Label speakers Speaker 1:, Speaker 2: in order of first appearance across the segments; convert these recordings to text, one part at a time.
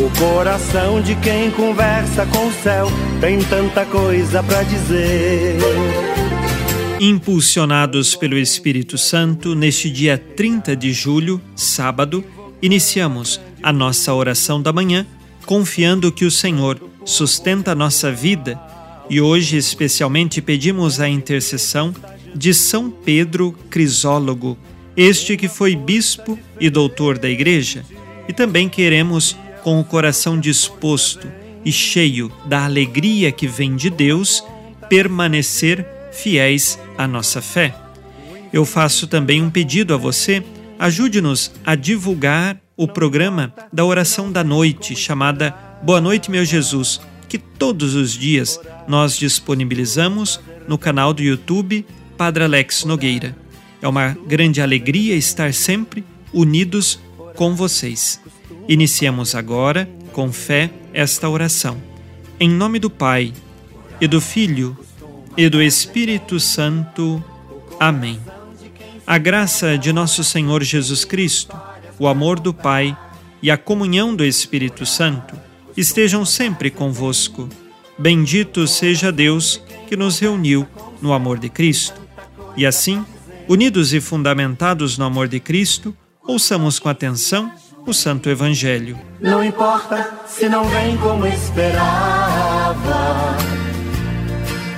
Speaker 1: O coração de quem conversa com o céu tem tanta coisa para dizer.
Speaker 2: Impulsionados pelo Espírito Santo, neste dia 30 de julho, sábado, iniciamos a nossa oração da manhã, confiando que o Senhor sustenta a nossa vida e hoje especialmente pedimos a intercessão de São Pedro Crisólogo, este que foi bispo e doutor da Igreja, e também queremos com o coração disposto e cheio da alegria que vem de Deus, permanecer fiéis à nossa fé. Eu faço também um pedido a você, ajude-nos a divulgar o programa da oração da noite, chamada Boa Noite, meu Jesus, que todos os dias nós disponibilizamos no canal do YouTube Padre Alex Nogueira. É uma grande alegria estar sempre unidos com vocês. Iniciamos agora, com fé, esta oração. Em nome do Pai, e do Filho, e do Espírito Santo. Amém. A graça de nosso Senhor Jesus Cristo, o amor do Pai e a comunhão do Espírito Santo estejam sempre convosco. Bendito seja Deus que nos reuniu no amor de Cristo. E assim, unidos e fundamentados no amor de Cristo, ouçamos com atenção o Santo Evangelho.
Speaker 1: Não importa se não vem como esperava,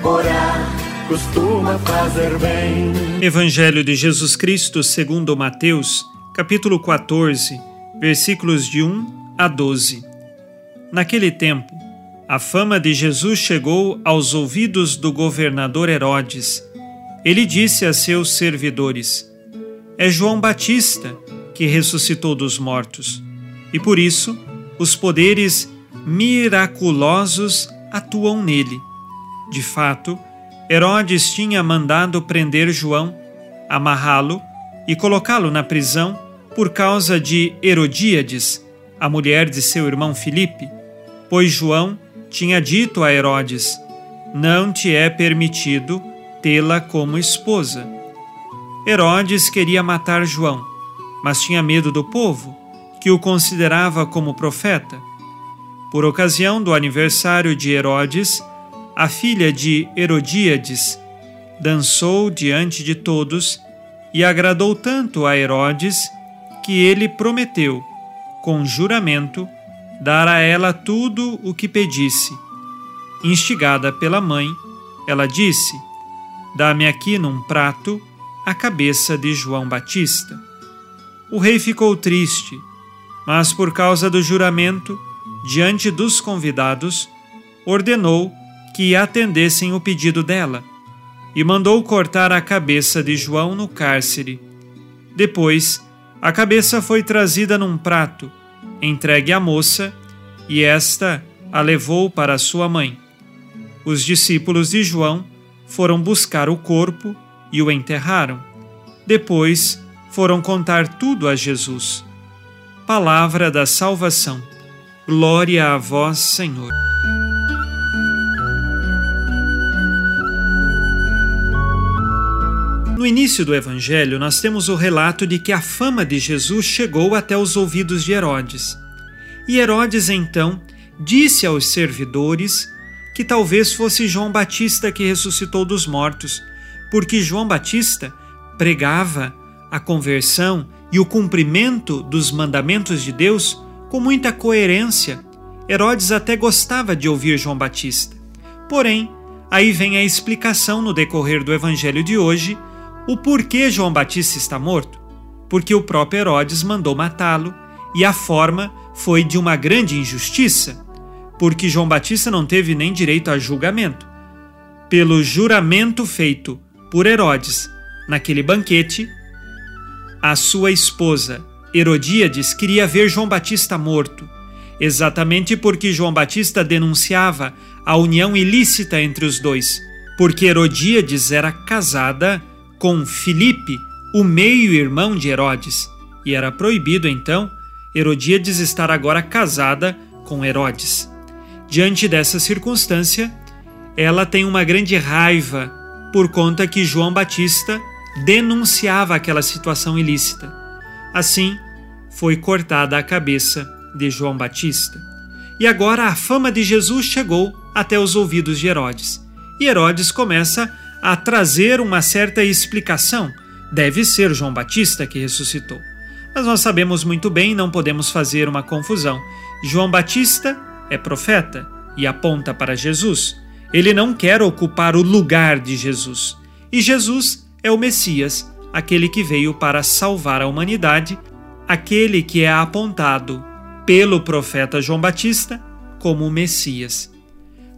Speaker 1: orar costuma fazer bem.
Speaker 2: Evangelho de Jesus Cristo segundo Mateus, capítulo 14, versículos de 1 a 12. Naquele tempo, a fama de Jesus chegou aos ouvidos do governador Herodes. Ele disse a seus servidores: É João Batista que ressuscitou dos mortos, e por isso os poderes miraculosos atuam nele. De fato, Herodes tinha mandado prender João, amarrá-lo e colocá-lo na prisão por causa de Herodíades, a mulher de seu irmão Filipe, pois João tinha dito a Herodes: Não te é permitido tê-la como esposa. Herodes queria matar João mas tinha medo do povo, que o considerava como profeta. Por ocasião do aniversário de Herodes, a filha de Herodíades dançou diante de todos e agradou tanto a Herodes que ele prometeu, com juramento, dar a ela tudo o que pedisse. Instigada pela mãe, ela disse: Dá-me aqui num prato a cabeça de João Batista. O rei ficou triste, mas por causa do juramento, diante dos convidados, ordenou que atendessem o pedido dela e mandou cortar a cabeça de João no cárcere. Depois, a cabeça foi trazida num prato, entregue à moça, e esta a levou para sua mãe. Os discípulos de João foram buscar o corpo e o enterraram. Depois, foram contar tudo a Jesus. Palavra da salvação. Glória a vós, Senhor. No início do Evangelho, nós temos o relato de que a fama de Jesus chegou até os ouvidos de Herodes. E Herodes, então, disse aos servidores que talvez fosse João Batista que ressuscitou dos mortos, porque João Batista pregava a conversão e o cumprimento dos mandamentos de Deus com muita coerência. Herodes até gostava de ouvir João Batista. Porém, aí vem a explicação no decorrer do evangelho de hoje o porquê João Batista está morto. Porque o próprio Herodes mandou matá-lo e a forma foi de uma grande injustiça, porque João Batista não teve nem direito a julgamento. Pelo juramento feito por Herodes naquele banquete, a sua esposa, Herodíades, queria ver João Batista morto, exatamente porque João Batista denunciava a união ilícita entre os dois, porque Herodíades era casada com Filipe, o meio-irmão de Herodes, e era proibido então Herodíades estar agora casada com Herodes. Diante dessa circunstância, ela tem uma grande raiva por conta que João Batista denunciava aquela situação ilícita. Assim, foi cortada a cabeça de João Batista. E agora a fama de Jesus chegou até os ouvidos de Herodes. E Herodes começa a trazer uma certa explicação. Deve ser João Batista que ressuscitou. Mas nós sabemos muito bem, não podemos fazer uma confusão. João Batista é profeta e aponta para Jesus. Ele não quer ocupar o lugar de Jesus. E Jesus é o Messias, aquele que veio para salvar a humanidade, aquele que é apontado pelo profeta João Batista como o Messias.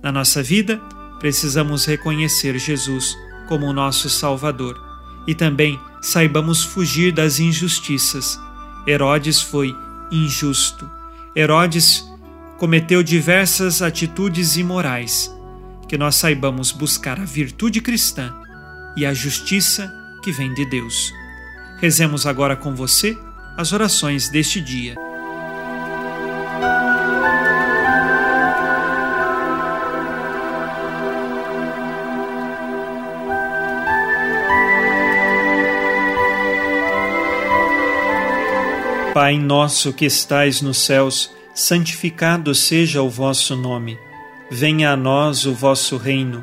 Speaker 2: Na nossa vida, precisamos reconhecer Jesus como o nosso Salvador e também saibamos fugir das injustiças. Herodes foi injusto. Herodes cometeu diversas atitudes imorais que nós saibamos buscar a virtude cristã e a justiça que vem de Deus. Rezemos agora com você as orações deste dia. Pai nosso que estais nos céus, santificado seja o vosso nome. Venha a nós o vosso reino,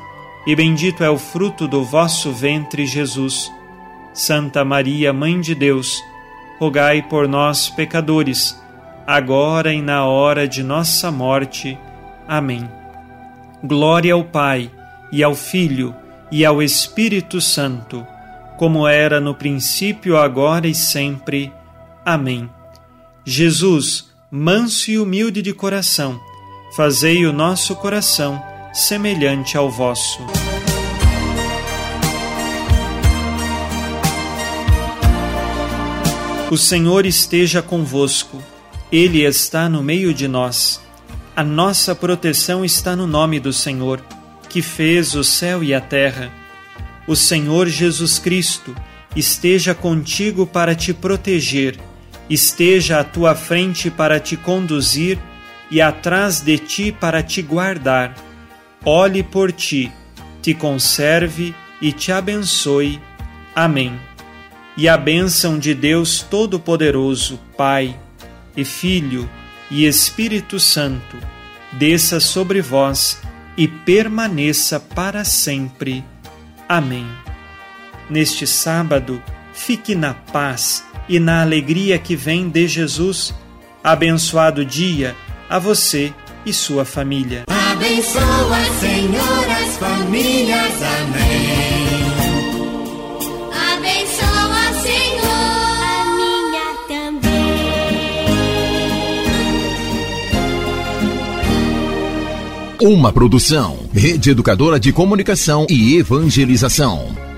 Speaker 2: e bendito é o fruto do vosso ventre, Jesus. Santa Maria, Mãe de Deus, rogai por nós, pecadores, agora e na hora de nossa morte. Amém. Glória ao Pai, e ao Filho, e ao Espírito Santo, como era no princípio, agora e sempre. Amém. Jesus, manso e humilde de coração, fazei o nosso coração semelhante ao vosso. O Senhor esteja convosco, Ele está no meio de nós. A nossa proteção está no nome do Senhor, que fez o céu e a terra. O Senhor Jesus Cristo esteja contigo para te proteger, esteja à tua frente para te conduzir e atrás de ti para te guardar. Olhe por ti, te conserve e te abençoe. Amém. E a bênção de Deus Todo-Poderoso, Pai e Filho e Espírito Santo, desça sobre vós e permaneça para sempre. Amém. Neste sábado, fique na paz e na alegria que vem de Jesus. Abençoado dia a você e sua família.
Speaker 3: Abençoa, Senhor, as famílias. Amém.
Speaker 4: Abençoa, Senhor, a minha também.
Speaker 5: Uma produção, Rede Educadora de Comunicação e Evangelização.